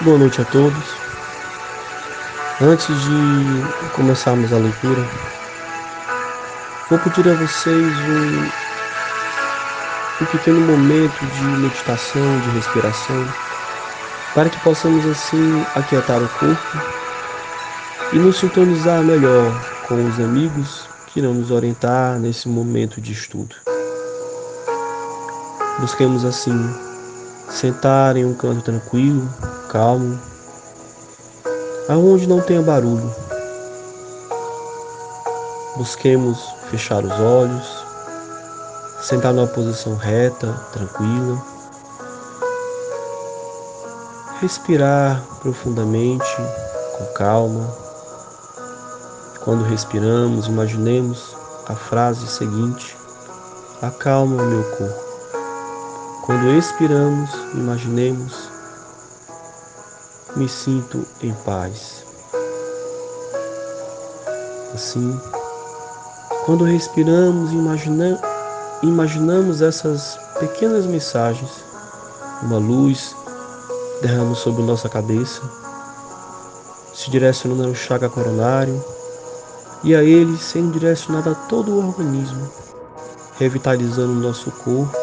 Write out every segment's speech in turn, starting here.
Boa noite a todos. Antes de começarmos a leitura, vou pedir a vocês um, um pequeno momento de meditação, de respiração, para que possamos assim aquietar o corpo e nos sintonizar melhor com os amigos que irão nos orientar nesse momento de estudo. Busquemos assim sentar em um canto tranquilo, calmo, aonde não tenha barulho. Busquemos fechar os olhos, sentar numa posição reta, tranquila. Respirar profundamente, com calma. Quando respiramos, imaginemos a frase seguinte: Acalma meu corpo. Quando expiramos, imaginemos me sinto em paz. Assim, quando respiramos, imagina, imaginamos essas pequenas mensagens, uma luz derrama sobre nossa cabeça, se direcionando ao chaga coronário e a ele sendo direcionado a todo o organismo, revitalizando o nosso corpo,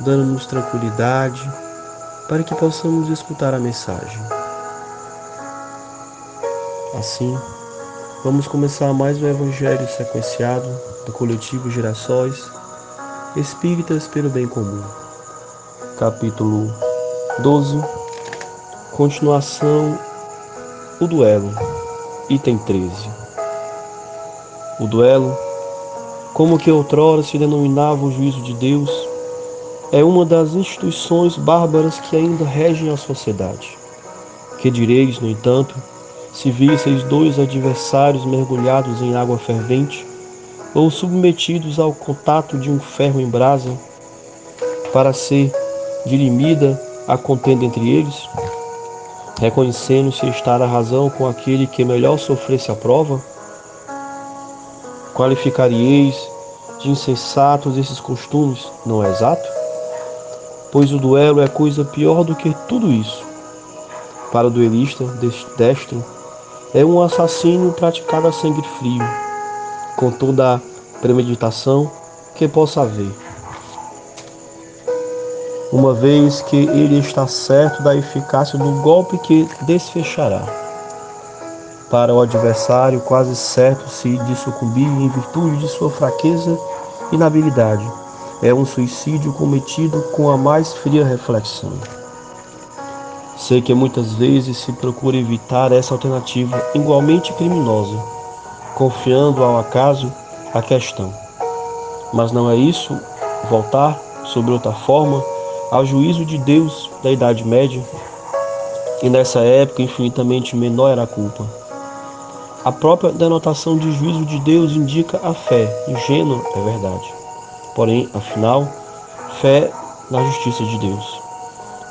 dando-nos tranquilidade para que possamos escutar a mensagem. Assim, vamos começar mais um Evangelho sequenciado do coletivo Gerações Espíritas pelo Bem Comum. Capítulo 12 Continuação O Duelo, item 13. O duelo, como que outrora se denominava o juízo de Deus, é uma das instituições bárbaras que ainda regem a sociedade. Que direis, no entanto, se visseis dois adversários mergulhados em água fervente ou submetidos ao contato de um ferro em brasa, para ser dirimida a contenda entre eles, reconhecendo-se estar a razão com aquele que melhor sofresse a prova? Qualificarieis de insensatos esses costumes, não é exato? Pois o duelo é coisa pior do que tudo isso. Para o duelista destro, é um assassino praticado a sangue frio, com toda a premeditação que possa haver. Uma vez que ele está certo da eficácia do golpe que desfechará. Para o adversário, quase certo se de sucumbir em virtude de sua fraqueza e inabilidade é um suicídio cometido com a mais fria reflexão. Sei que muitas vezes se procura evitar essa alternativa igualmente criminosa, confiando ao acaso a questão. Mas não é isso voltar, sobre outra forma, ao juízo de Deus da Idade Média? E nessa época infinitamente menor era a culpa. A própria denotação de juízo de Deus indica a fé, ingênua é verdade porém, afinal, fé na justiça de Deus,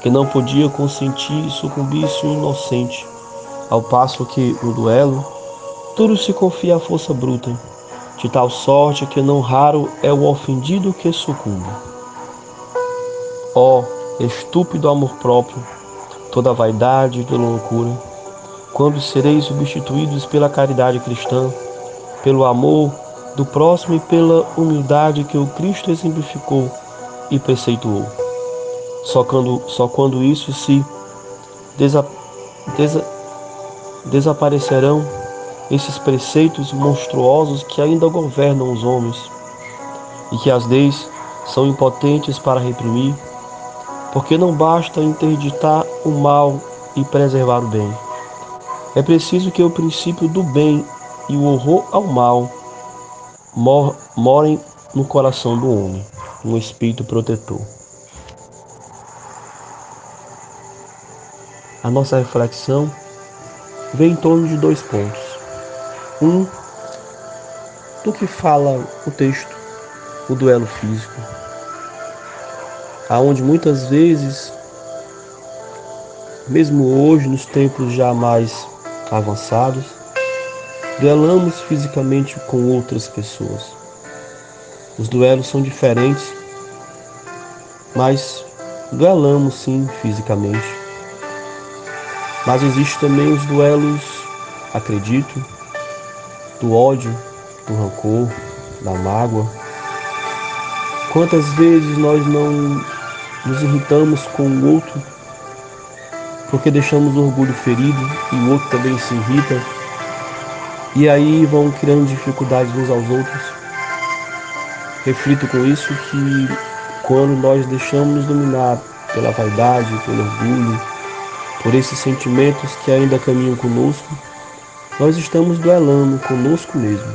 que não podia consentir e sucumbisse um inocente, ao passo que, no duelo, tudo se confia à força bruta, de tal sorte que não raro é o ofendido que sucumbe. Ó oh, estúpido amor próprio, toda vaidade e toda loucura, quando sereis substituídos pela caridade cristã, pelo amor do próximo e pela humildade que o Cristo exemplificou e preceituou. Só quando, só quando isso se desa, desa, desaparecerão esses preceitos monstruosos que ainda governam os homens e que as leis são impotentes para reprimir, porque não basta interditar o mal e preservar o bem. É preciso que o princípio do bem e o horror ao mal mor morem no coração do homem, um espírito protetor. A nossa reflexão vem em torno de dois pontos. Um, do que fala o texto, o duelo físico, aonde muitas vezes, mesmo hoje, nos tempos já mais avançados, duelamos fisicamente com outras pessoas. Os duelos são diferentes, mas duelamos sim fisicamente, mas existe também os duelos, acredito, do ódio, do rancor, da mágoa. Quantas vezes nós não nos irritamos com o outro porque deixamos o orgulho ferido e o outro também se irrita e aí vão criando dificuldades uns aos outros. Reflito com isso que quando nós deixamos nos dominar pela vaidade, pelo orgulho, por esses sentimentos que ainda caminham conosco, nós estamos duelando conosco mesmo,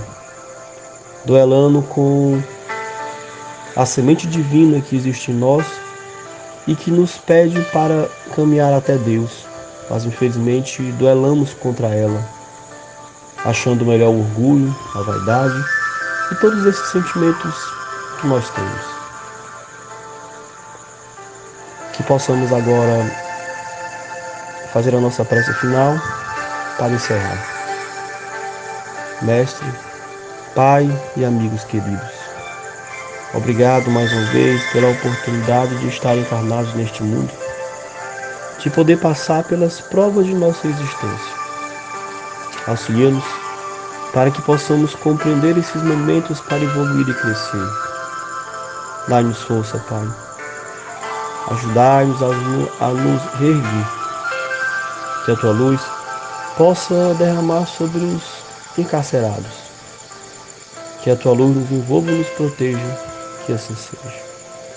duelando com a semente divina que existe em nós e que nos pede para caminhar até Deus, mas infelizmente duelamos contra ela, achando melhor o orgulho, a vaidade e todos esses sentimentos que nós temos. Que possamos agora fazer a nossa prece final para encerrar. Mestre, Pai e amigos queridos, obrigado mais uma vez pela oportunidade de estar encarnados neste mundo, de poder passar pelas provas de nossa existência. Auxilia-nos para que possamos compreender esses momentos para evoluir e crescer. Dá-nos força, Pai Ajudai-nos a nos reerguer. Que a tua luz possa derramar sobre os encarcerados. Que a tua luz nos envolva e nos proteja. Que assim seja.